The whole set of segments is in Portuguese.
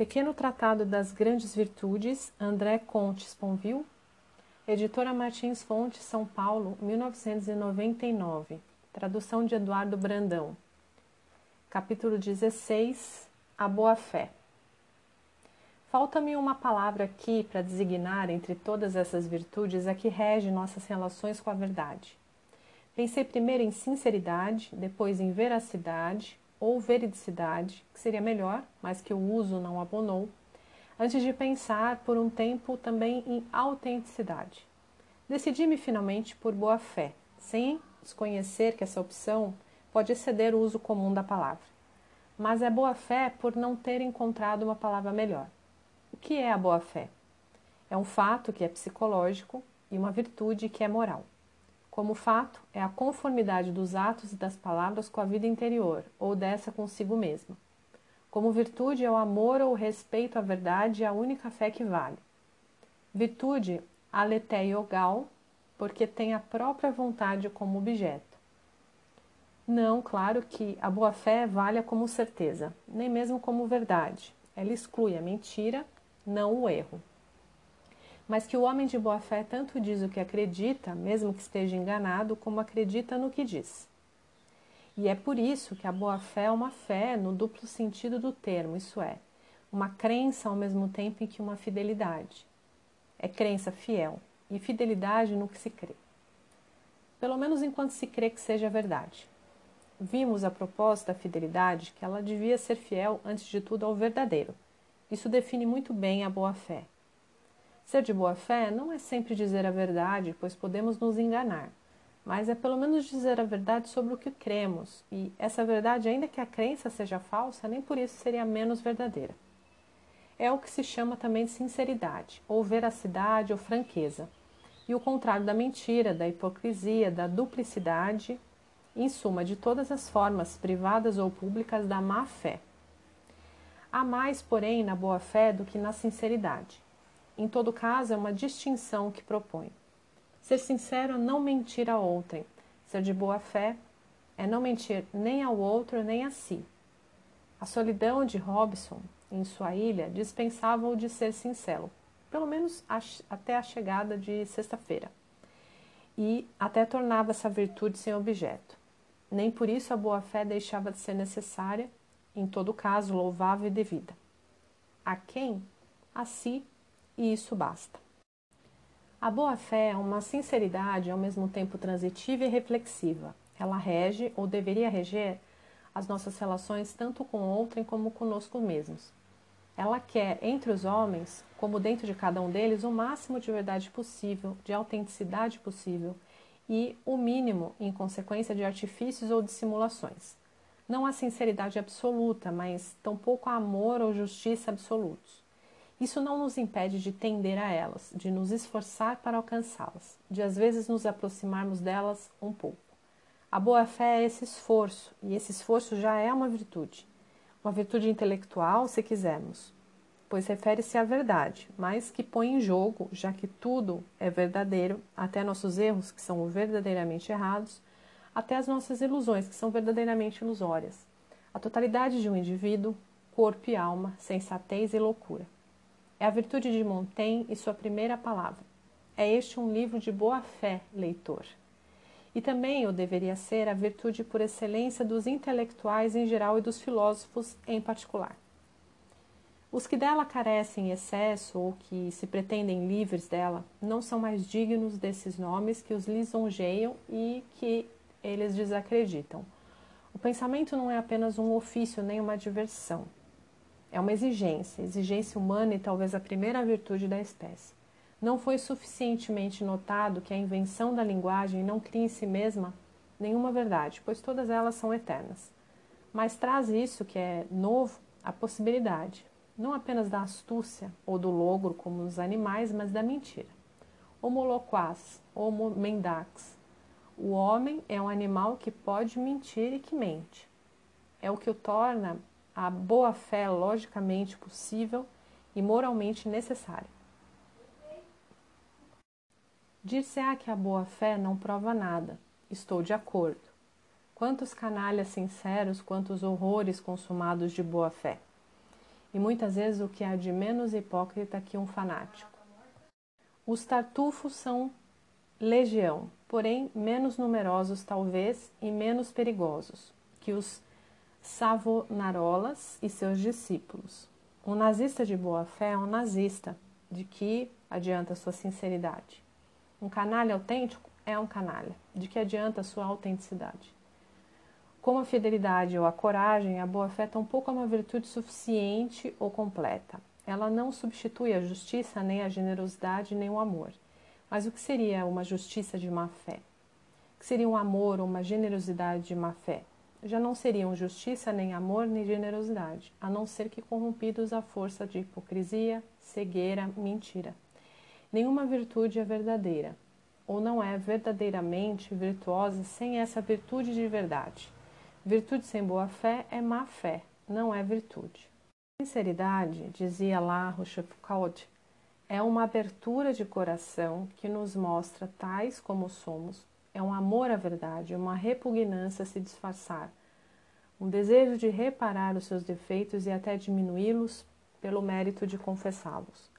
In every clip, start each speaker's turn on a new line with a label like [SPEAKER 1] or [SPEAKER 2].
[SPEAKER 1] Pequeno Tratado das Grandes Virtudes, André Comte Sponville, Editora Martins Fontes, São Paulo, 1999. Tradução de Eduardo Brandão. Capítulo 16 A Boa-Fé. Falta-me uma palavra aqui para designar entre todas essas virtudes a que rege nossas relações com a verdade. Pensei primeiro em sinceridade, depois em veracidade, ou veridicidade, que seria melhor, mas que o uso não abonou, antes de pensar por um tempo também em autenticidade. Decidi-me finalmente por boa fé, sem desconhecer que essa opção pode exceder o uso comum da palavra. Mas é boa fé por não ter encontrado uma palavra melhor. O que é a boa fé? É um fato que é psicológico e uma virtude que é moral. Como fato, é a conformidade dos atos e das palavras com a vida interior, ou dessa consigo mesma. Como virtude, é o amor ou o respeito à verdade e a única fé que vale. Virtude, aletheiogal, porque tem a própria vontade como objeto. Não, claro que a boa-fé valha como certeza, nem mesmo como verdade. Ela exclui a mentira, não o erro mas que o homem de boa fé tanto diz o que acredita, mesmo que esteja enganado, como acredita no que diz. E é por isso que a boa fé é uma fé no duplo sentido do termo, isso é, uma crença ao mesmo tempo em que uma fidelidade. É crença fiel e fidelidade no que se crê. Pelo menos enquanto se crê que seja verdade. Vimos a propósito da fidelidade que ela devia ser fiel, antes de tudo, ao verdadeiro. Isso define muito bem a boa fé. Ser de boa fé não é sempre dizer a verdade, pois podemos nos enganar, mas é pelo menos dizer a verdade sobre o que cremos, e essa verdade, ainda que a crença seja falsa, nem por isso seria menos verdadeira. É o que se chama também de sinceridade, ou veracidade ou franqueza, e o contrário da mentira, da hipocrisia, da duplicidade, em suma, de todas as formas, privadas ou públicas, da má fé. Há mais, porém, na boa fé do que na sinceridade. Em todo caso, é uma distinção que propõe. Ser sincero é não mentir a outrem. Ser de boa fé é não mentir nem ao outro nem a si. A solidão de Robson em sua ilha dispensava-o de ser sincero, pelo menos até a chegada de sexta-feira, e até tornava essa virtude sem objeto. Nem por isso a boa-fé deixava de ser necessária, em todo caso louvável e devida. A quem? A si e isso basta. A boa-fé é uma sinceridade ao mesmo tempo transitiva e reflexiva. Ela rege, ou deveria reger, as nossas relações tanto com outrem como conosco mesmos. Ela quer, entre os homens, como dentro de cada um deles, o máximo de verdade possível, de autenticidade possível e o mínimo, em consequência de artifícios ou dissimulações. Não a sinceridade absoluta, mas tampouco a amor ou justiça absolutos. Isso não nos impede de tender a elas, de nos esforçar para alcançá-las, de às vezes nos aproximarmos delas um pouco. A boa-fé é esse esforço, e esse esforço já é uma virtude. Uma virtude intelectual, se quisermos, pois refere-se à verdade, mas que põe em jogo, já que tudo é verdadeiro, até nossos erros, que são verdadeiramente errados, até as nossas ilusões, que são verdadeiramente ilusórias. A totalidade de um indivíduo, corpo e alma, sensatez e loucura. É a virtude de Montaigne e sua primeira palavra. É este um livro de boa fé, leitor. E também o deveria ser a virtude por excelência dos intelectuais em geral e dos filósofos em particular. Os que dela carecem em excesso ou que se pretendem livres dela não são mais dignos desses nomes que os lisonjeiam e que eles desacreditam. O pensamento não é apenas um ofício nem uma diversão. É uma exigência, exigência humana e talvez a primeira virtude da espécie. Não foi suficientemente notado que a invenção da linguagem não cria em si mesma nenhuma verdade, pois todas elas são eternas. Mas traz isso que é novo, a possibilidade, não apenas da astúcia ou do logro como nos animais, mas da mentira. Homo loquaz, homo mendax. O homem é um animal que pode mentir e que mente. É o que o torna a boa-fé logicamente possível e moralmente necessária. Dir-se-á que a boa-fé não prova nada. Estou de acordo. Quantos canalhas sinceros, quantos horrores consumados de boa-fé. e muitas vezes o que há de menos hipócrita que um fanático. Os tartufos são legião, porém menos numerosos talvez e menos perigosos que os Savonarolas e seus discípulos. Um nazista de boa fé é um nazista, de que adianta sua sinceridade. Um canalha autêntico é um canalha, de que adianta sua autenticidade. Como a fidelidade ou a coragem, a boa-fé tampouco é uma virtude suficiente ou completa. Ela não substitui a justiça, nem a generosidade, nem o amor. Mas o que seria uma justiça de má fé? O que seria um amor ou uma generosidade de má fé? Já não seriam justiça, nem amor, nem generosidade, a não ser que corrompidos à força de hipocrisia, cegueira, mentira. Nenhuma virtude é verdadeira, ou não é verdadeiramente virtuosa sem essa virtude de verdade. Virtude sem boa fé é má fé, não é virtude. Sinceridade, dizia lá Rochefoucauld, é uma abertura de coração que nos mostra tais como somos, é um amor à verdade, uma repugnância a se disfarçar, um desejo de reparar os seus defeitos e até diminuí-los pelo mérito de confessá-los.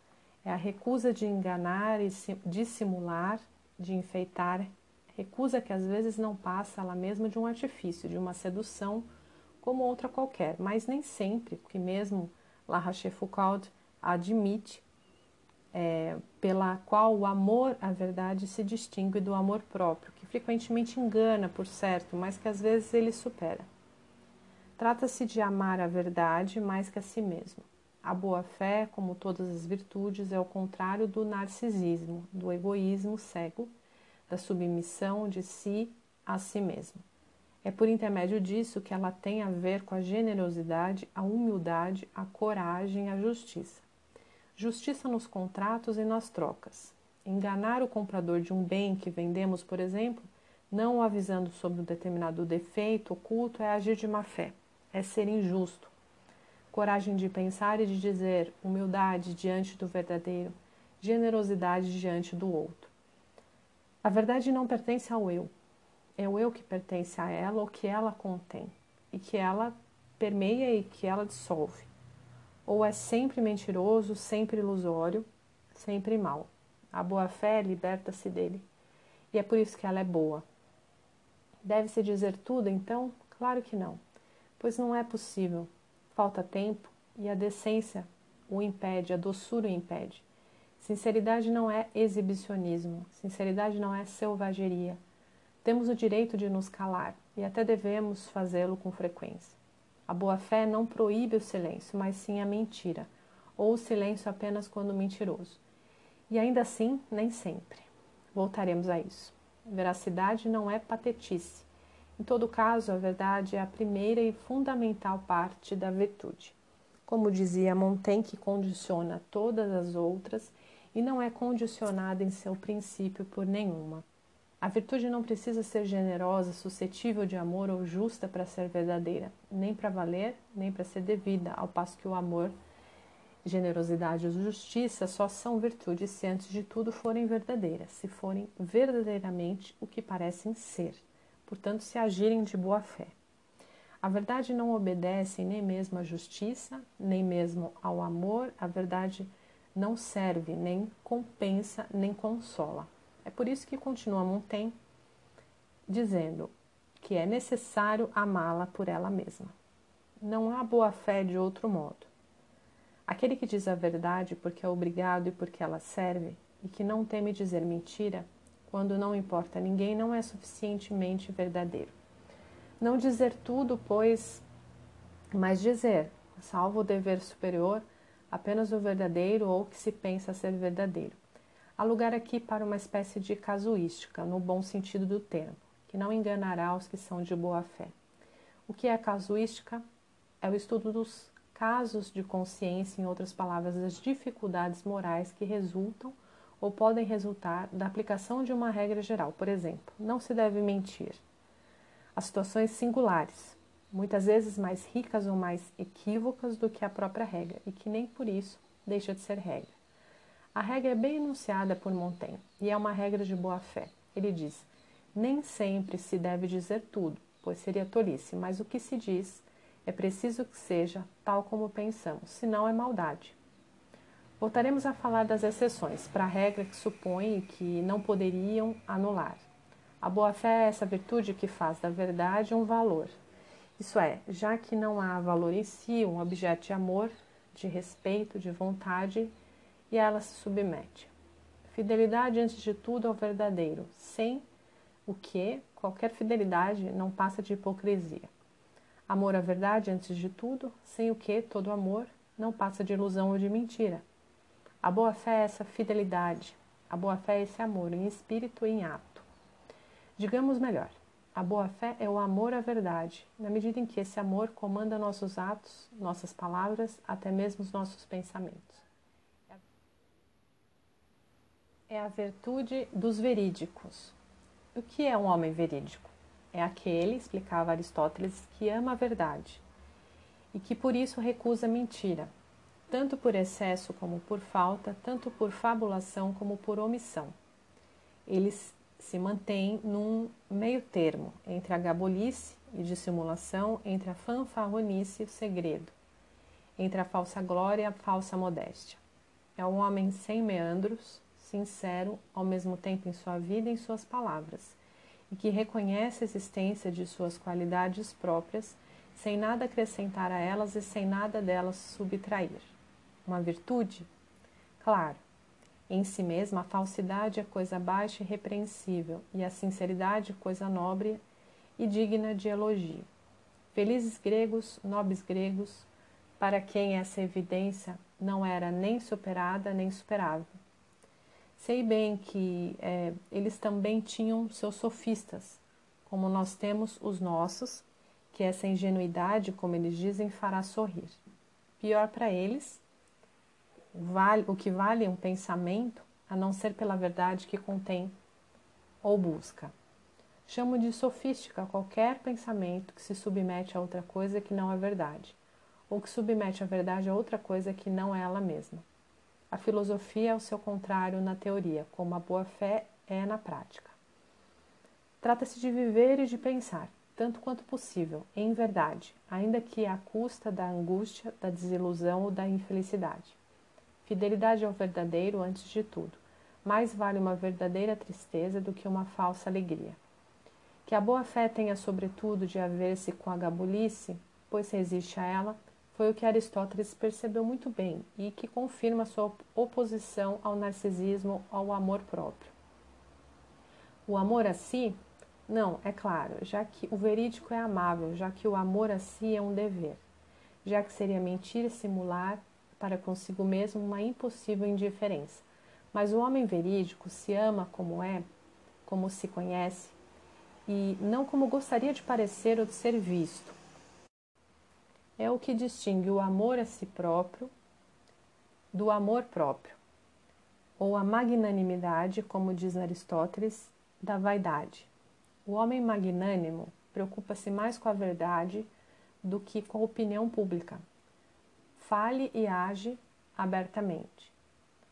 [SPEAKER 1] É a recusa de enganar e dissimular, de enfeitar recusa que às vezes não passa ela mesma de um artifício, de uma sedução como outra qualquer, mas nem sempre, porque mesmo La Rochefoucauld admite é, pela qual o amor à verdade se distingue do amor próprio, que frequentemente engana, por certo, mas que às vezes ele supera. Trata-se de amar a verdade mais que a si mesmo. A boa-fé, como todas as virtudes, é o contrário do narcisismo, do egoísmo cego da submissão de si a si mesmo. É por intermédio disso que ela tem a ver com a generosidade, a humildade, a coragem, a justiça. Justiça nos contratos e nas trocas. Enganar o comprador de um bem que vendemos, por exemplo, não o avisando sobre um determinado defeito oculto, é agir de má fé, é ser injusto. Coragem de pensar e de dizer, humildade diante do verdadeiro, generosidade diante do outro. A verdade não pertence ao eu. É o eu que pertence a ela, ou que ela contém, e que ela permeia e que ela dissolve. Ou é sempre mentiroso, sempre ilusório, sempre mal. A boa-fé liberta-se dele. E é por isso que ela é boa. Deve-se dizer tudo, então? Claro que não, pois não é possível. Falta tempo e a decência o impede, a doçura o impede. Sinceridade não é exibicionismo, sinceridade não é selvageria. Temos o direito de nos calar e até devemos fazê-lo com frequência. A boa-fé não proíbe o silêncio, mas sim a mentira, ou o silêncio apenas quando mentiroso. E ainda assim, nem sempre. Voltaremos a isso. Veracidade não é patetice. Em todo caso, a verdade é a primeira e fundamental parte da virtude. Como dizia Montaigne, que condiciona todas as outras e não é condicionada em seu princípio por nenhuma. A virtude não precisa ser generosa, suscetível de amor ou justa para ser verdadeira, nem para valer, nem para ser devida, ao passo que o amor, generosidade e justiça só são virtudes se antes de tudo forem verdadeiras, se forem verdadeiramente o que parecem ser, portanto, se agirem de boa fé. A verdade não obedece nem mesmo à justiça, nem mesmo ao amor, a verdade não serve, nem compensa, nem consola. É por isso que continua Montaigne dizendo que é necessário amá-la por ela mesma. Não há boa fé de outro modo. Aquele que diz a verdade porque é obrigado e porque ela serve, e que não teme dizer mentira, quando não importa a ninguém, não é suficientemente verdadeiro. Não dizer tudo, pois, mas dizer, salvo o dever superior, apenas o verdadeiro ou o que se pensa ser verdadeiro. Há lugar aqui para uma espécie de casuística, no bom sentido do termo, que não enganará os que são de boa fé. O que é casuística? É o estudo dos casos de consciência, em outras palavras, das dificuldades morais que resultam ou podem resultar da aplicação de uma regra geral. Por exemplo, não se deve mentir. As situações singulares, muitas vezes mais ricas ou mais equívocas do que a própria regra, e que nem por isso deixa de ser regra. A regra é bem enunciada por Montaigne e é uma regra de boa fé. Ele diz: nem sempre se deve dizer tudo, pois seria tolice, mas o que se diz É preciso que seja tal como pensamos, senão é maldade. Voltaremos a falar das exceções para a regra que supõe que não poderiam anular. A boa-fé é essa virtude que faz da verdade um valor. Isso é, já que não há valor em si, um objeto de amor, de respeito, de vontade, e ela se submete. Fidelidade antes de tudo ao verdadeiro, sem o que qualquer fidelidade não passa de hipocrisia. Amor à verdade antes de tudo, sem o que todo amor não passa de ilusão ou de mentira. A boa fé é essa fidelidade, a boa fé é esse amor em espírito e em ato. Digamos melhor, a boa-fé é o amor à verdade, na medida em que esse amor comanda nossos atos, nossas palavras, até mesmo os nossos pensamentos. É a virtude dos verídicos. O que é um homem verídico? É aquele, explicava Aristóteles, que ama a verdade e que por isso recusa mentira, tanto por excesso como por falta, tanto por fabulação como por omissão. Eles se mantém num meio termo entre a gabolice e dissimulação, entre a fanfarronice e o segredo, entre a falsa glória e a falsa modéstia. É um homem sem meandros, sincero, ao mesmo tempo em sua vida e em suas palavras, e que reconhece a existência de suas qualidades próprias, sem nada acrescentar a elas e sem nada delas subtrair. Uma virtude? Claro, em si mesma, a falsidade é coisa baixa e repreensível, e a sinceridade coisa nobre e digna de elogio. Felizes gregos, nobres gregos, para quem essa evidência não era nem superada nem superável. Sei bem que é, eles também tinham seus sofistas, como nós temos os nossos, que essa ingenuidade, como eles dizem, fará sorrir. Pior para eles, vale, o que vale um pensamento a não ser pela verdade que contém ou busca. Chamo de sofística qualquer pensamento que se submete a outra coisa que não é verdade, ou que submete a verdade a outra coisa que não é ela mesma. A filosofia é o seu contrário na teoria, como a boa-fé é na prática. Trata-se de viver e de pensar, tanto quanto possível, em verdade, ainda que à custa da angústia, da desilusão ou da infelicidade. Fidelidade ao verdadeiro antes de tudo. Mais vale uma verdadeira tristeza do que uma falsa alegria. Que a boa fé tenha sobretudo de haver-se com a gabulice, pois resiste a ela, foi o que Aristóteles percebeu muito bem e que confirma sua oposição ao narcisismo, ao amor próprio. O amor a si? Não, é claro, já que o verídico é amável, já que o amor a si é um dever, já que seria mentir simular para consigo mesmo uma impossível indiferença. Mas o homem verídico se ama como é, como se conhece, e não como gostaria de parecer ou de ser visto. É o que distingue o amor a si próprio do amor próprio, ou a magnanimidade, como diz Aristóteles, da vaidade. O homem magnânimo preocupa-se mais com a verdade do que com a opinião pública, fale e age abertamente,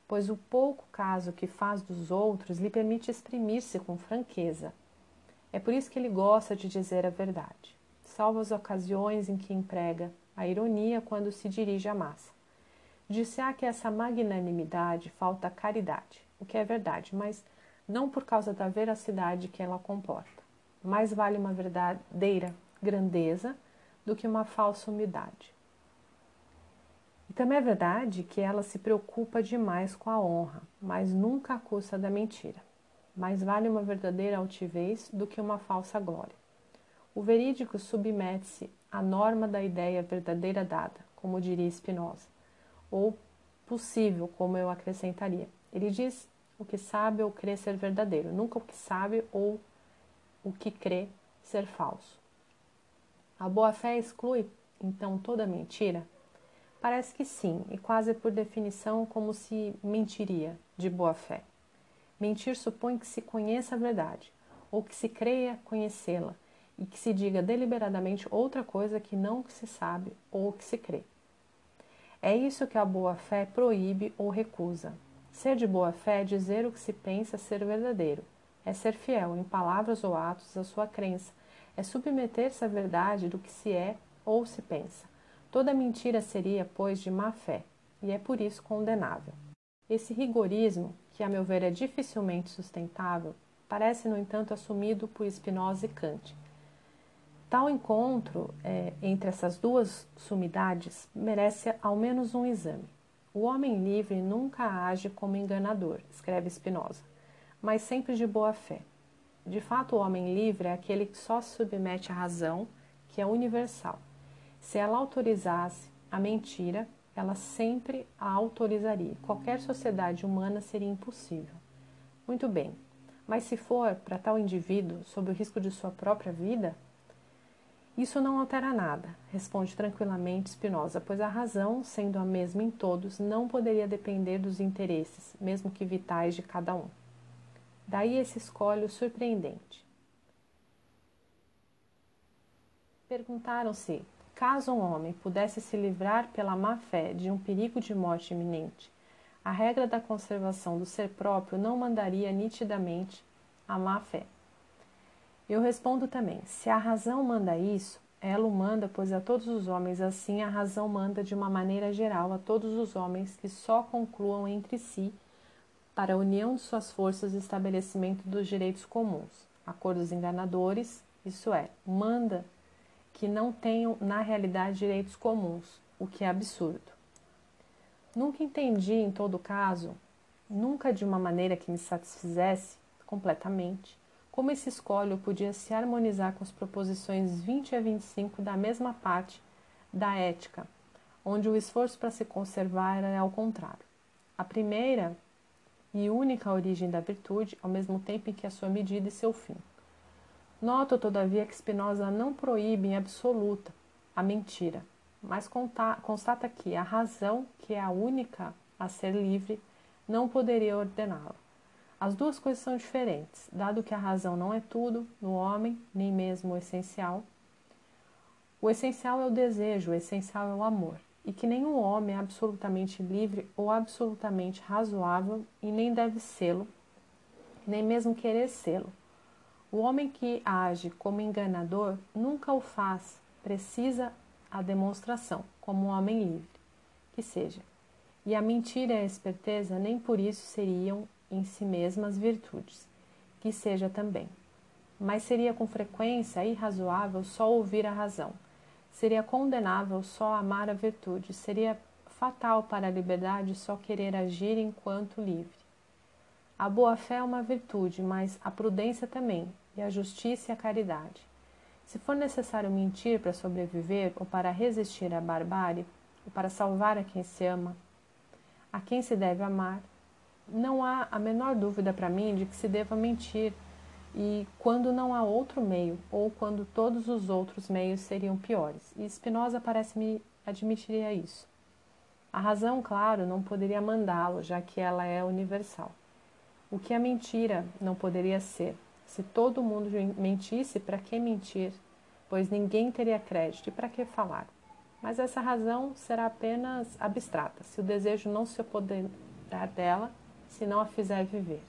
[SPEAKER 1] pois o pouco caso que faz dos outros lhe permite exprimir-se com franqueza. É por isso que ele gosta de dizer a verdade, salvo as ocasiões em que emprega a ironia quando se dirige à massa. Disse-á que essa magnanimidade falta caridade, o que é verdade, mas não por causa da veracidade que ela comporta. Mais vale uma verdadeira grandeza do que uma falsa humildade. E também é verdade que ela se preocupa demais com a honra, mas nunca à custa da mentira. Mais vale uma verdadeira altivez do que uma falsa glória. O verídico submete-se à norma da ideia verdadeira dada, como diria Spinoza, ou possível, como eu acrescentaria. Ele diz o que sabe ou crê ser verdadeiro, nunca o que sabe ou o que crê ser falso. A boa-fé exclui, então, toda mentira Parece que sim, e quase por definição, como se mentiria de boa fé. Mentir supõe que se conheça a verdade, ou que se creia conhecê-la, e que se diga deliberadamente outra coisa que não se sabe ou que se crê. É isso que a boa fé proíbe ou recusa. Ser de boa fé é dizer o que se pensa ser verdadeiro, é ser fiel em palavras ou atos à sua crença, é submeter-se à verdade do que se é ou se pensa. Toda mentira seria, pois, de má fé, e é por isso condenável. Esse rigorismo, que a meu ver é dificilmente sustentável, parece, no entanto, assumido por Spinoza e Kant. Tal encontro é, entre essas duas sumidades merece ao menos um exame. O homem livre nunca age como enganador, escreve Spinoza, mas sempre de boa fé. De fato, o homem livre é aquele que só se submete à razão, que é universal. Se ela autorizasse a mentira, ela sempre a autorizaria. Qualquer sociedade humana seria impossível. Muito bem, mas se for para tal indivíduo, sob o risco de sua própria vida, isso não altera nada, responde tranquilamente Spinoza, pois a razão, sendo a mesma em todos, não poderia depender dos interesses, mesmo que vitais, de cada um. Daí esse escolho surpreendente. Perguntaram-se: caso um homem pudesse se livrar pela má fé de um perigo de morte iminente, a regra da conservação do ser próprio não mandaria nitidamente a má fé. Eu respondo também: se a razão manda isso, ela o manda, pois a todos os homens assim a razão manda de uma maneira geral a todos os homens que só concluam entre si para a união de suas forças e estabelecimento dos direitos comuns, acordos enganadores, isso é, manda que não tenham na realidade direitos comuns, o que é absurdo. Nunca entendi, em todo caso, nunca de uma maneira que me satisfizesse completamente, como esse escolho podia se harmonizar com as proposições 20 a 25 da mesma parte da ética, onde o esforço para se conservar é ao contrário. A primeira e única origem da virtude, ao mesmo tempo em que a sua medida e seu fim. Noto, todavia, que Spinoza não proíbe em absoluta a mentira, mas constata que a razão, que é a única a ser livre, não poderia ordená-la. As duas coisas são diferentes, dado que a razão não é tudo no homem, nem mesmo o essencial. O essencial é o desejo, o essencial é o amor, e que nenhum homem é absolutamente livre ou absolutamente razoável e nem deve sê-lo, nem mesmo querer sê-lo. O homem que age como enganador nunca o faz, precisa a demonstração, como um homem livre, que seja. E a mentira e a esperteza nem por isso seriam em si mesmas virtudes, que seja também. Mas seria com frequência irrazoável só ouvir a razão, seria condenável só amar a virtude, seria fatal para a liberdade só querer agir enquanto livre. A boa-fé é uma virtude, mas a prudência também, e a justiça e a caridade. Se for necessário mentir para sobreviver, ou para resistir à barbárie, ou para salvar a quem se ama, a quem se deve amar, não há a menor dúvida para mim de que se deva mentir, e quando não há outro meio, ou quando todos os outros meios seriam piores. E Spinoza parece-me admitiria isso. A razão, claro, não poderia mandá-lo, já que ela é universal. O que a mentira não poderia ser? Se todo mundo mentisse, para que mentir? Pois ninguém teria crédito, e para que falar? Mas essa razão será apenas abstrata, se o desejo não se apoderar dela se não a fizer viver.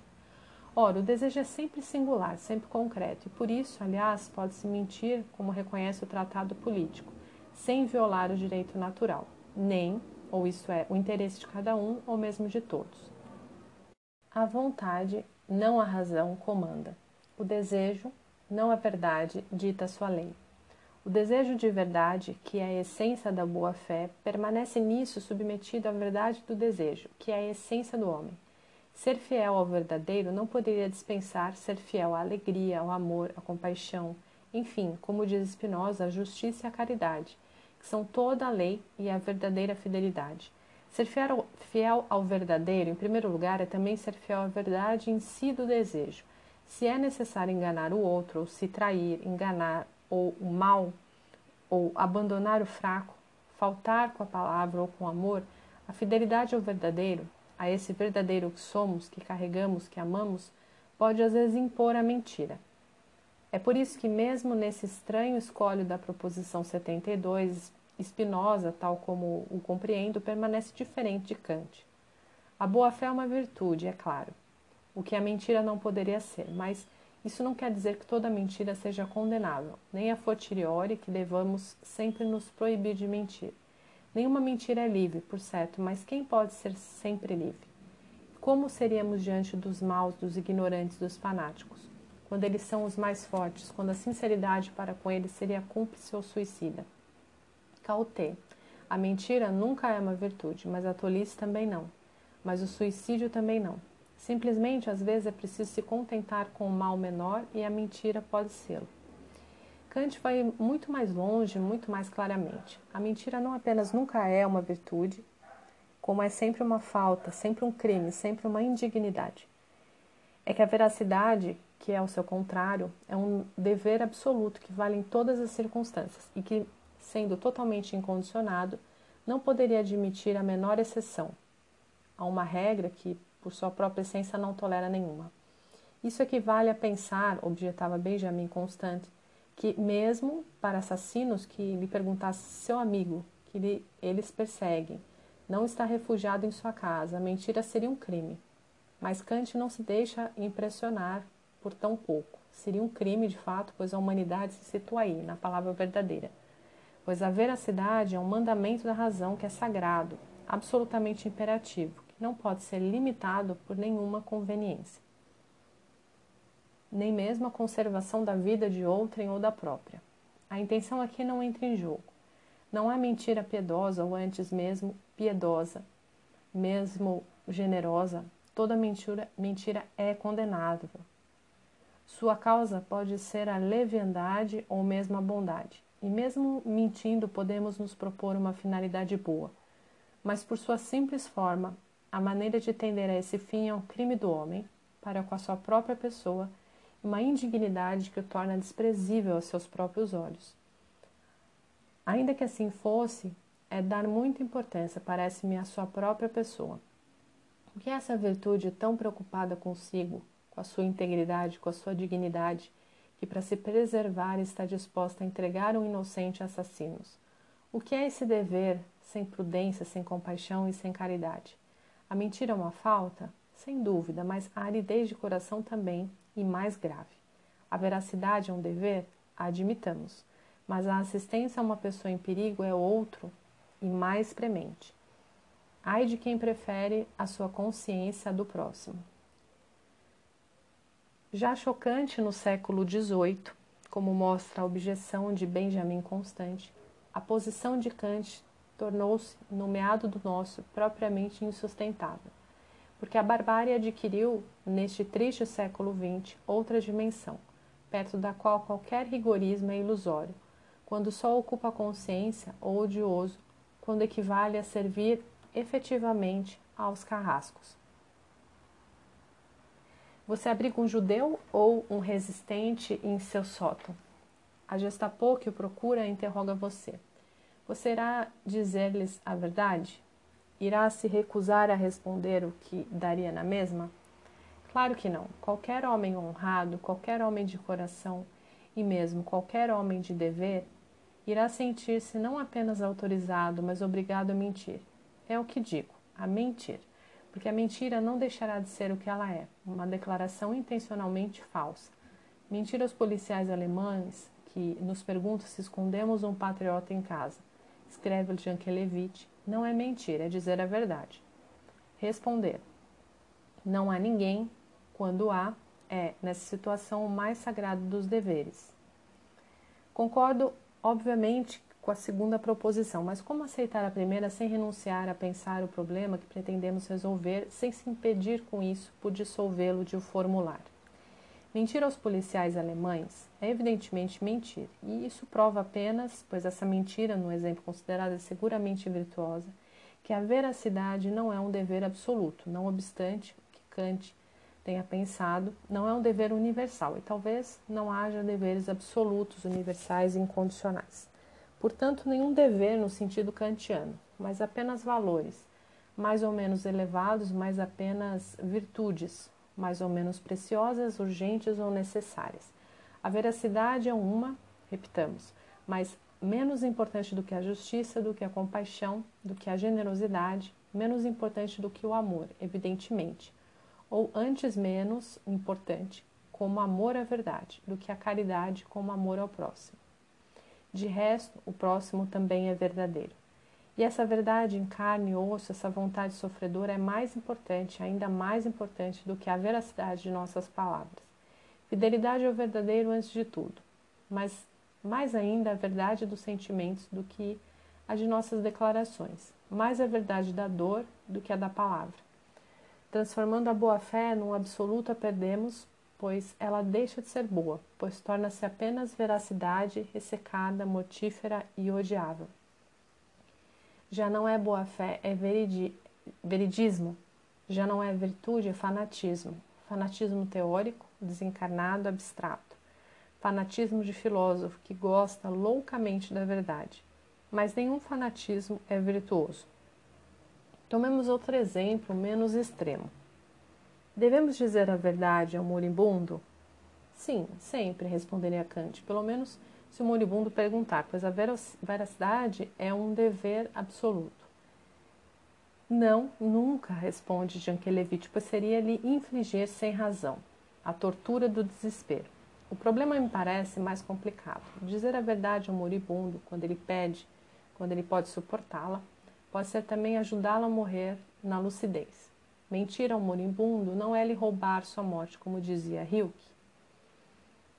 [SPEAKER 1] Ora, o desejo é sempre singular, sempre concreto, e por isso, aliás, pode-se mentir, como reconhece o tratado político, sem violar o direito natural, nem, ou isso é, o interesse de cada um ou mesmo de todos. A vontade, não a razão, comanda. O desejo, não a verdade, dita sua lei. O desejo de verdade, que é a essência da boa-fé, permanece nisso submetido à verdade do desejo, que é a essência do homem Ser fiel ao verdadeiro não poderia dispensar ser fiel à alegria, ao amor, à compaixão, enfim, como diz Spinoza, a justiça e a caridade, que são toda a lei e a verdadeira fidelidade. Ser fiel, fiel ao verdadeiro, em primeiro lugar, é também ser fiel à verdade em si do desejo. Se é necessário enganar o outro, ou se trair, enganar, ou o mal, ou abandonar o fraco, faltar com a palavra ou com o amor, a fidelidade ao verdadeiro a esse verdadeiro que somos, que carregamos, que amamos, pode às vezes impor a mentira. É por isso que, mesmo nesse estranho escolho da proposição 72, Spinoza, tal como o compreendo, permanece diferente de Kant. A boa-fé é uma virtude, é claro, o que a mentira não poderia ser, mas Isso não quer dizer que toda mentira seja condenável, nem a fortiori que devamos sempre nos proibir de mentir. Nenhuma mentira é livre, por certo, mas quem pode ser sempre livre? Como seríamos diante dos maus, dos ignorantes, dos fanáticos? Quando eles são os mais fortes, quando a sinceridade para com eles seria cúmplice ou suicida. Cautê. A mentira nunca é uma virtude, mas a tolice também não. Mas o suicídio também não. Simplesmente, às vezes, é preciso se contentar com o mal menor e a mentira pode ser. Kant vai muito mais longe, muito mais claramente. A mentira não apenas nunca é uma virtude, como é sempre uma falta, sempre um crime, sempre uma indignidade. É que a veracidade, que é o seu contrário, é um dever absoluto que vale em todas as circunstâncias e que, sendo totalmente incondicionado, não poderia admitir a menor exceção a uma regra que, por sua própria essência, não tolera nenhuma. Isso equivale a pensar, objetava Benjamin Constant, que mesmo para assassinos que lhe perguntasse seu amigo, que lhe, eles perseguem, não está refugiado em sua casa. A mentira seria um crime. Mas Kant não se deixa impressionar por tão pouco. Seria um crime de fato, pois a humanidade se situa aí, na palavra verdadeira. Pois a veracidade é um mandamento da razão que é sagrado, absolutamente imperativo, que não pode ser limitado por nenhuma conveniência. Nem mesmo a conservação da vida de outrem ou da própria. A intenção aqui não entra em jogo. Não há mentira piedosa ou antes mesmo piedosa, mesmo generosa. Toda mentira, mentira é condenável. Sua causa pode ser a leviandade ou mesmo a bondade. E mesmo mentindo, podemos nos propor uma finalidade boa. Mas por sua simples forma, a maneira de tender a esse fim é um crime do homem, para com a sua própria pessoa, uma indignidade que o torna desprezível aos seus próprios olhos. Ainda que assim fosse, é dar muita importância, parece-me, à sua própria pessoa. O que é essa virtude tão preocupada consigo, com a sua integridade, com a sua dignidade, que para se preservar está disposta a entregar um inocente a assassinos? O que é esse dever sem prudência, sem compaixão e sem caridade? A mentira é uma falta? Sem dúvida, mas a aridez de coração também, e mais grave. A veracidade é um dever? Admitamos mas a assistência a uma pessoa em perigo é outro e mais premente. Ai de quem prefere a sua consciência do próximo. Já chocante no século XVIII, como mostra a objeção de Benjamin Constant, a posição de Kant tornou-se, no meado do nosso, propriamente insustentável, porque a barbárie adquiriu, neste triste século XX, outra dimensão, perto da qual qualquer rigorismo é ilusório, quando só ocupa a consciência ou odioso, quando equivale a servir efetivamente aos carrascos. Você abriga um judeu ou um resistente em seu sótão? A Gestapo que o procura interroga você. Você irá dizer-lhes a verdade? Irá se recusar a responder o que daria na mesma? Claro que não. Qualquer homem honrado, qualquer homem de coração e mesmo qualquer homem de dever irá sentir-se não apenas autorizado, mas obrigado a mentir. É o que digo, a mentir, porque a mentira não deixará de ser o que ela é, uma declaração intencionalmente falsa. Mentir aos policiais alemães que nos perguntam se escondemos um patriota em casa, escreve Jankelevich, não é mentir, é dizer a verdade. Responder: Não há ninguém, quando há, é, nessa situação, o mais sagrado dos deveres. Concordo obviamente, com a segunda proposição, mas como aceitar a primeira sem renunciar a pensar o problema que pretendemos resolver, sem se impedir com isso por dissolvê-lo de o formular? Mentir aos policiais alemães é evidentemente mentir, e isso prova apenas, pois essa mentira, no exemplo considerado seguramente virtuosa, que a veracidade não é um dever absoluto, não obstante que Kant tenha pensado, não é um dever universal e talvez não haja deveres absolutos, universais e incondicionais. Portanto, nenhum dever no sentido kantiano, mas apenas valores, mais ou menos elevados, mas apenas virtudes, mais ou menos preciosas, urgentes ou necessárias. A veracidade é uma, repitamos, mas menos importante do que a justiça, do que a compaixão, do que a generosidade, menos importante do que o amor, evidentemente ou antes menos importante, como amor à verdade do que a caridade como amor ao próximo. De resto, o próximo também é verdadeiro. E essa verdade em carne e osso, essa vontade sofredora é mais importante, ainda mais importante do que a veracidade de nossas palavras. Fidelidade ao verdadeiro antes de tudo, mas mais ainda a verdade dos sentimentos do que a de nossas declarações, mais a verdade da dor do que a da palavra. Transformando a boa-fé num absoluto a perdemos, pois ela deixa de ser boa, pois torna-se apenas veracidade ressecada, mortífera e odiável. Já não é boa-fé, é veridi veridismo. Já não é virtude, é fanatismo. Fanatismo teórico, desencarnado, abstrato. Fanatismo de filósofo que gosta loucamente da verdade. Mas nenhum fanatismo é virtuoso. Tomemos outro exemplo menos extremo. Devemos dizer a verdade ao moribundo? Sim, sempre, responderia Kant, pelo menos se o moribundo perguntar, pois a veracidade é um dever absoluto. Não, nunca, responde Jankelevich, pois seria lhe infligir sem razão a tortura do desespero. O problema me parece mais complicado. Dizer a verdade ao moribundo, quando ele pede, quando ele pode suportá-la, pode ser também ajudá-lo a morrer na lucidez. Mentir ao moribundo não é lhe roubar sua morte, como dizia Hilke.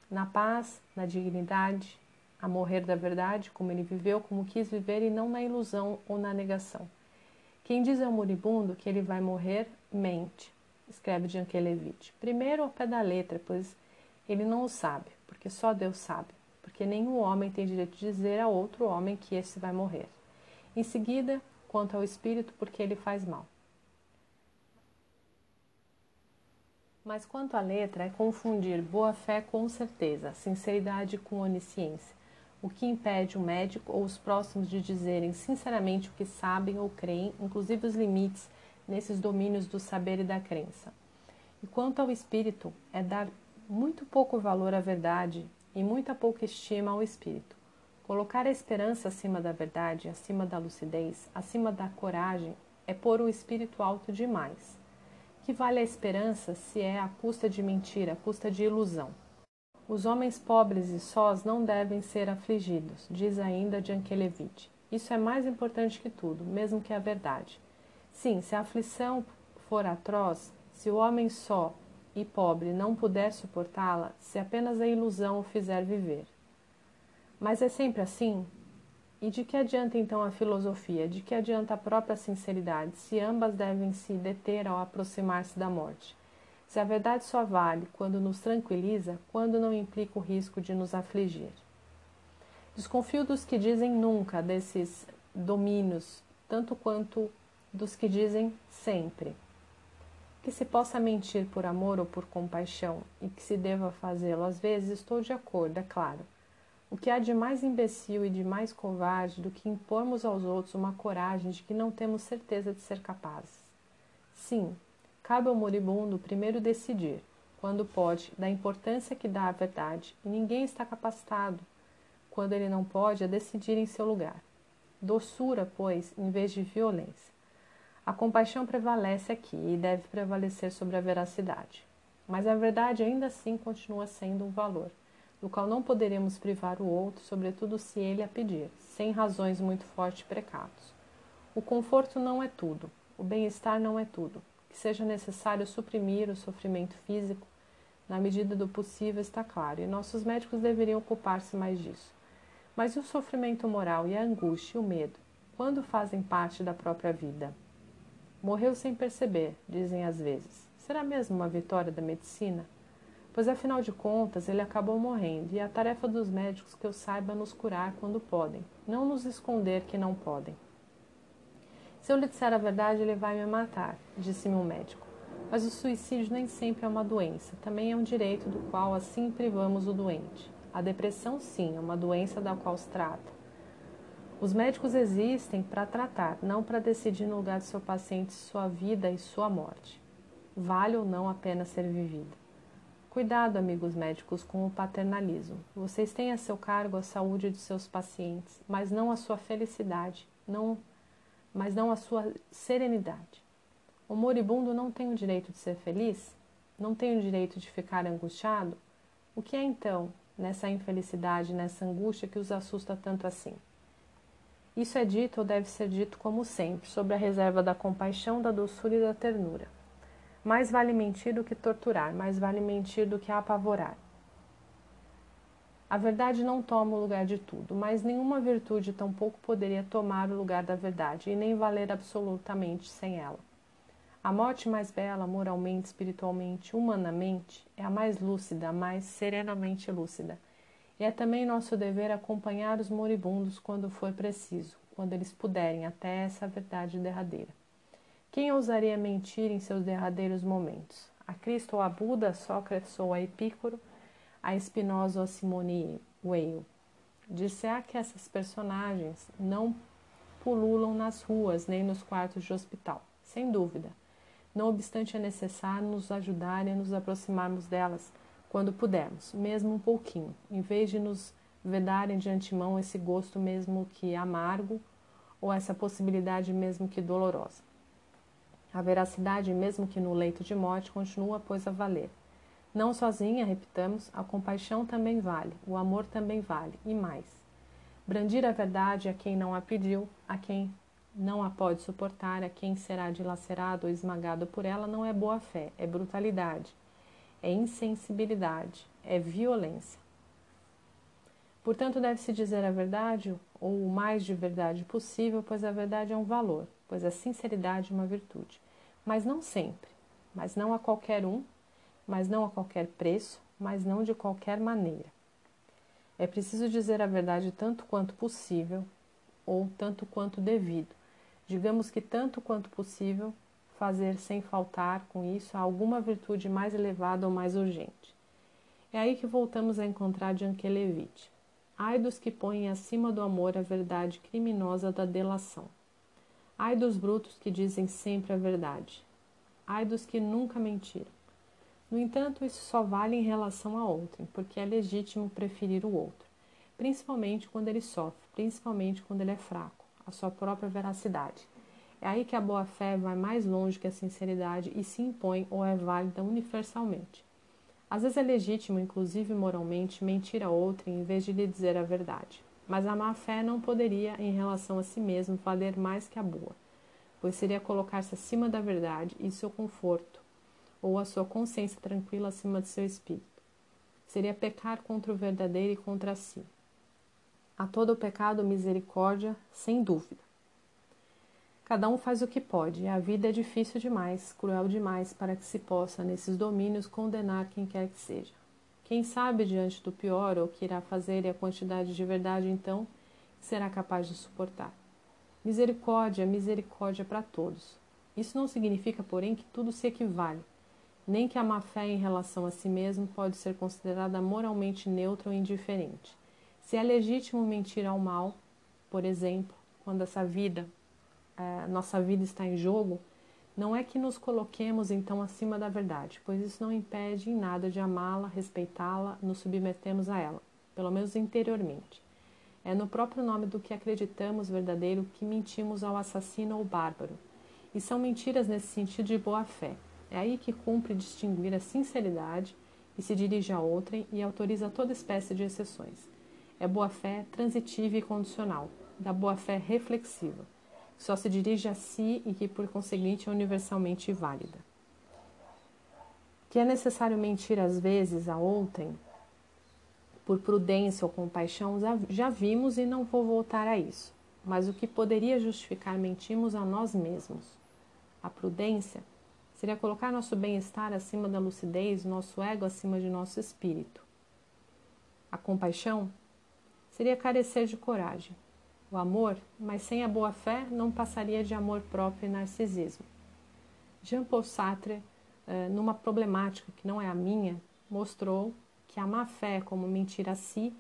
[SPEAKER 1] Na paz, na dignidade, a morrer da verdade, como ele viveu, como quis viver, e não na ilusão ou na negação. Quem diz ao moribundo que ele vai morrer, mente, escreve Jankelevich. Primeiro ao pé da letra, pois ele não o sabe, porque só Deus sabe, porque nenhum homem tem direito de dizer a outro homem que esse vai morrer. Em seguida, quanto ao espírito, porque ele faz mal. Mas quanto à letra, é confundir boa fé com certeza, sinceridade com onisciência, o que impede o médico ou os próximos de dizerem sinceramente o que sabem ou creem, inclusive os limites nesses domínios do saber e da crença. E quanto ao espírito, é dar muito pouco valor à verdade e muita pouca estima ao espírito. Colocar a esperança acima da verdade, acima da lucidez, acima da coragem, é pôr o espírito alto demais. Que vale a esperança se é à custa de mentira, à custa de ilusão? Os homens pobres e sós não devem ser afligidos, diz ainda Jankelevich. Isso é mais importante que tudo, mesmo que a verdade. Sim, se a aflição for atroz, se o homem só e pobre não puder suportá-la, se apenas a ilusão o fizer viver. Mas é sempre assim? E de que adianta então a filosofia? De que adianta a própria sinceridade, se ambas devem se deter ao aproximar-se da morte? Se a verdade só vale quando nos tranquiliza, quando não implica o risco de nos afligir. Desconfio dos que dizem nunca desses domínios, tanto quanto dos que dizem sempre. Que se possa mentir por amor ou por compaixão e que se deva fazê-lo às vezes, estou de acordo, é claro. O que há de mais imbecil e de mais covarde do que impormos aos outros uma coragem de que não temos certeza de ser capazes? Sim, cabe ao moribundo primeiro decidir, quando pode, da importância que dá à verdade, e ninguém está capacitado, quando ele não pode, a decidir em seu lugar. Doçura, pois, em vez de violência. A compaixão prevalece aqui e deve prevalecer sobre a veracidade. Mas a verdade ainda assim continua sendo um valor do qual não poderemos privar o outro, sobretudo se ele a pedir, sem razões muito fortes e precatos. O conforto não é tudo, o bem-estar não é tudo. Que seja necessário suprimir o sofrimento físico, na medida do possível, está claro, e nossos médicos deveriam ocupar-se mais disso. Mas e o sofrimento moral e a angústia e o medo, quando fazem parte da própria vida? Morreu sem perceber, dizem às vezes. Será mesmo uma vitória da medicina? pois afinal de contas ele acabou morrendo, e é a tarefa dos médicos que eu saiba nos curar quando podem, não nos esconder que não podem. Se eu lhe disser a verdade, ele vai me matar, disse-me um médico. Mas o suicídio nem sempre é uma doença, também é um direito do qual assim privamos o doente. A depressão, sim, é uma doença da qual se trata. Os médicos existem para tratar, não para decidir no lugar de seu paciente sua vida e sua morte. Vale ou não a pena ser vivida. Cuidado, amigos médicos, com o paternalismo. Vocês têm a seu cargo a saúde de seus pacientes, mas não a sua felicidade, não, mas não a sua serenidade. O moribundo não tem o direito de ser feliz? não tem o direito de ficar angustiado? O que é então nessa infelicidade, nessa angústia que os assusta tanto assim? Isso é dito ou deve ser dito como sempre, sobre a reserva da compaixão, da doçura e da ternura. Mais vale mentir do que torturar, mais vale mentir do que apavorar. A verdade não toma o lugar de tudo, mas nenhuma virtude tampouco poderia tomar o lugar da verdade e nem valer absolutamente sem ela. A morte mais bela, moralmente, espiritualmente, humanamente, é a mais lúcida, a mais serenamente lúcida. E é também nosso dever acompanhar os moribundos quando for preciso, quando eles puderem, até essa verdade derradeira. Quem ousaria mentir em seus derradeiros momentos? A Cristo ou a Buda, Sócrates ou a Epícoro? A Spinoza ou a Simone Weil. Disser que essas personagens não pululam nas ruas nem nos quartos de hospital, sem dúvida. Não obstante, é necessário nos ajudar e nos aproximarmos delas quando pudermos, mesmo um pouquinho, em vez de nos vedarem de antemão esse gosto mesmo que amargo ou essa possibilidade mesmo que dolorosa. A veracidade, mesmo que no leito de morte, continua, pois, a valer. Não sozinha, repitamos, a compaixão também vale, o amor também vale, e mais. Brandir a verdade a quem não a pediu, a quem não a pode suportar, a quem será dilacerado ou esmagado por ela, não é boa fé, é brutalidade, é insensibilidade, é violência. Portanto, deve-se dizer a verdade, ou o mais de verdade possível, pois a verdade é um valor, pois a sinceridade é uma virtude. Mas não sempre, mas não a qualquer um, mas não a qualquer preço, mas não de qualquer maneira. É preciso dizer a verdade tanto quanto possível ou tanto quanto devido. Digamos que tanto quanto possível, fazer sem faltar com isso alguma virtude mais elevada ou mais urgente. É aí que voltamos a encontrar Jankelevich. Ai dos que põem acima do amor a verdade criminosa da delação. Ai dos brutos que dizem sempre a verdade. Ai dos que nunca mentiram. No entanto, isso só vale em relação a outrem, porque é legítimo preferir o outro, principalmente quando ele sofre, principalmente quando ele é fraco, a sua própria veracidade. É aí que a boa-fé vai mais longe que a sinceridade e se impõe ou é válida universalmente. Às vezes é legítimo, inclusive moralmente, mentir a outrem em vez de lhe dizer a verdade. Mas a má-fé não poderia, em relação a si mesmo, valer mais que a boa, pois seria colocar-se acima da verdade e seu conforto, ou a sua consciência tranquila acima de seu espírito. Seria pecar contra o verdadeiro e contra si. A todo o pecado misericórdia, sem dúvida. Cada um faz o que pode, e a vida é difícil demais, cruel demais, para que se possa, nesses domínios, condenar quem quer que seja. Quem sabe diante do pior ou que irá fazer e a quantidade de verdade, então, será capaz de suportar. Misericórdia, misericórdia para todos. Isso não significa, porém, que tudo se equivale nem que a má fé em relação a si mesmo pode ser considerada moralmente neutra ou indiferente. Se é legítimo mentir ao mal, por exemplo, quando essa vida, é, nossa vida está em jogo, não é que nos coloquemos então acima da verdade, pois isso não impede em nada de amá-la, respeitá-la, nos submetemos a ela, pelo menos interiormente. É no próprio nome do que acreditamos verdadeiro que mentimos ao assassino ou bárbaro. E são mentiras nesse sentido de boa fé, é aí que cumpre distinguir a sinceridade e se dirige a outrem e autoriza toda espécie de exceções. É boa-fé transitiva e condicional, da boa-fé reflexiva, que só se dirige a si e que, por conseguinte, é universalmente válida. Que é necessário mentir às vezes a outrem, por prudência ou compaixão, já vimos e não vou voltar a isso. Mas o que poderia justificar mentimos a nós mesmos? A prudência Seria colocar nosso bem-estar acima da lucidez, nosso ego acima de nosso espírito. A compaixão seria carecer de coragem. O amor, mas sem a boa fé, não passaria de amor próprio e narcisismo. Jean-Paul Sartre, eh, numa problemática que não é a minha, mostrou que a má fé, como mentir a si,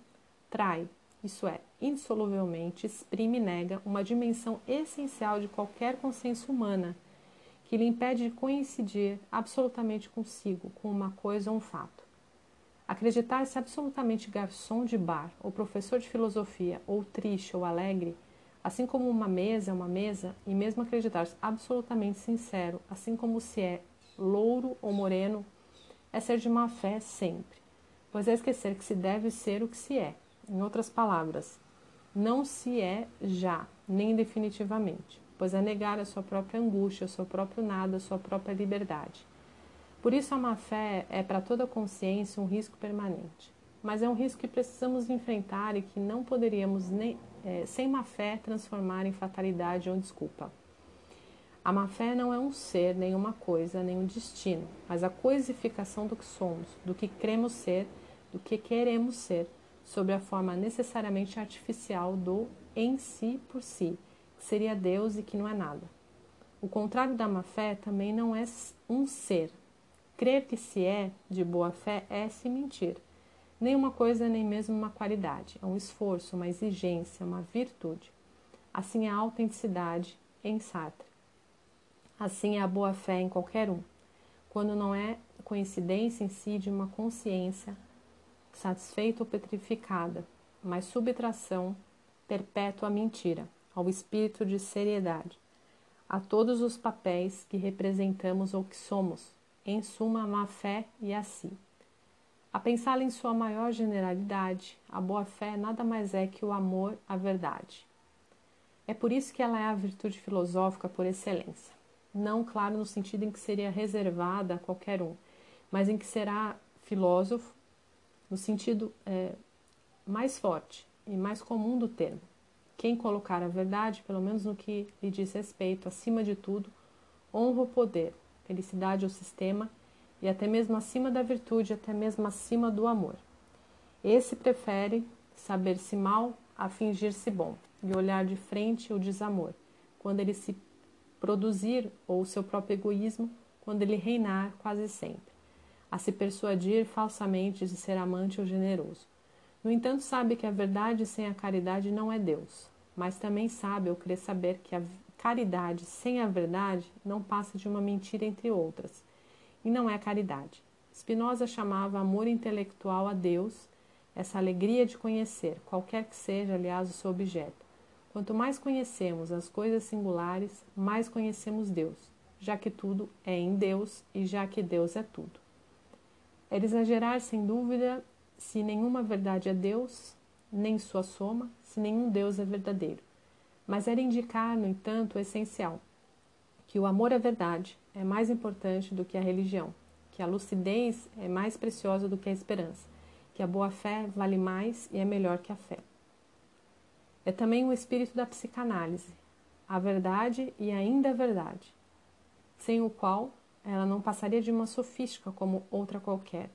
[SPEAKER 1] trai, isso é, insoluvelmente exprime e nega uma dimensão essencial de qualquer consciência humana que lhe impede de coincidir absolutamente consigo, com uma coisa ou um fato. Acreditar-se absolutamente garçom de bar, ou professor de filosofia, ou triste ou alegre, assim como uma mesa é uma mesa, e mesmo acreditar-se absolutamente sincero, assim como se é louro ou moreno, é ser de má fé sempre, pois é esquecer que se deve ser o que se é. Em outras palavras, não se é já, nem definitivamente, pois é negar a sua própria angústia, o seu próprio nada, a sua própria liberdade. Por isso, a má fé é para toda consciência um risco permanente, mas é um risco que precisamos enfrentar e que não poderíamos, nem, é, sem má fé, transformar em fatalidade ou desculpa. A má fé não é um ser, nenhuma coisa, nem um destino, mas a coisificação do que somos, do que cremos ser, do que queremos ser, sob a forma necessariamente artificial do em si por si, seria Deus e que não é nada. O contrário da má fé também não é um ser. Crer que se é de boa fé é se mentir. Nem uma coisa, nem mesmo uma qualidade. É um esforço, uma exigência, uma virtude. Assim é a autenticidade em Sartre. Assim é a boa fé em qualquer um, quando não é coincidência em si de uma consciência satisfeita ou petrificada, mas subtração perpétua à mentira, ao espírito de seriedade, a todos os papéis que representamos ou que somos, em suma, a má fé e a si. A pensá-la em sua maior generalidade, a boa fé nada mais é que o amor à verdade. É por isso que ela é a virtude filosófica por excelência não, claro, no sentido em que seria reservada a qualquer um, mas em que será filósofo no sentido é, mais forte e mais comum do termo. Quem colocar a verdade, pelo menos no que lhe diz respeito, acima de tudo, honra o poder, felicidade ao sistema e até mesmo acima da virtude, até mesmo acima do amor. Esse prefere saber-se mal a fingir-se bom e olhar de frente o desamor, quando ele se produzir ou seu próprio egoísmo quando ele reinar quase sempre, a se persuadir falsamente de ser amante ou generoso. No entanto, sabe que a verdade sem a caridade não é Deus, mas também sabe ou crê saber que a caridade sem a verdade não passa de uma mentira entre outras, e não é caridade. Spinoza chamava amor intelectual a Deus, essa alegria de conhecer, qualquer que seja, aliás, o seu objeto Quanto mais conhecemos as coisas singulares, mais conhecemos Deus, já que tudo é em Deus e já que Deus é tudo. Era exagerar, sem dúvida, se nenhuma verdade é Deus, nem sua soma, se nenhum Deus é verdadeiro. Mas era indicar, no entanto, o essencial: que o amor à verdade é mais importante do que a religião, que a lucidez é mais preciosa do que a esperança, que a boa fé vale mais e é melhor que a fé. É também o espírito da psicanálise, a verdade e ainda a verdade, sem o qual ela não passaria de uma sofística como outra qualquer,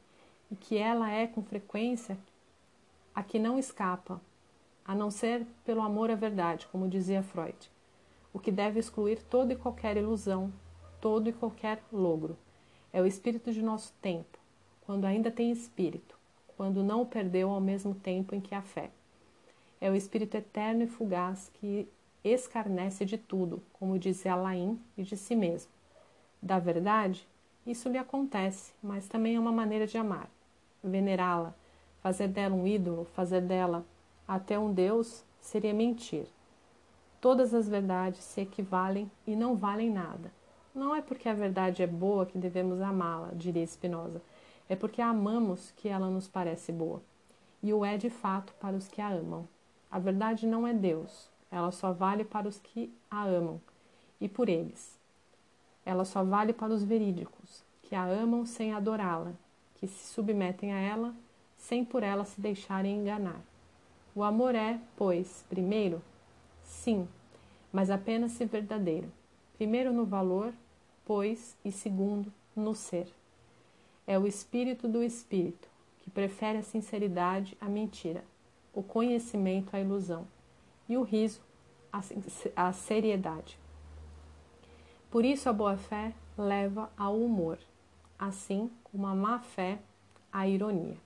[SPEAKER 1] e que ela é com frequência a que não escapa, a não ser pelo amor à verdade, como dizia Freud, o que deve excluir toda e qualquer ilusão, todo e qualquer logro. É o espírito de nosso tempo, quando ainda tem espírito, quando não o perdeu ao mesmo tempo em que a fé. É o espírito eterno e fugaz que escarnece de tudo, como dizia Alain, e de si mesmo. Da verdade, isso lhe acontece, mas também é uma maneira de amar. Venerá-la, fazer dela um ídolo, fazer dela até um Deus, seria mentir. Todas as verdades se equivalem e não valem nada. Não é porque a verdade é boa que devemos amá-la, diria Spinoza. É porque a amamos que ela nos parece boa. E o é de fato para os que a amam. A verdade não é Deus, ela só vale para os que a amam e por eles. Ela só vale para os verídicos, que a amam sem adorá-la, que se submetem a ela sem por ela se deixarem enganar. O amor é, pois, primeiro, sim, mas apenas se verdadeiro. Primeiro no valor, pois, e segundo no ser. É o espírito do espírito, que prefere a sinceridade à mentira o conhecimento à ilusão e o riso à seriedade. Por isso a boa fé leva ao humor, assim como a má fé à ironia.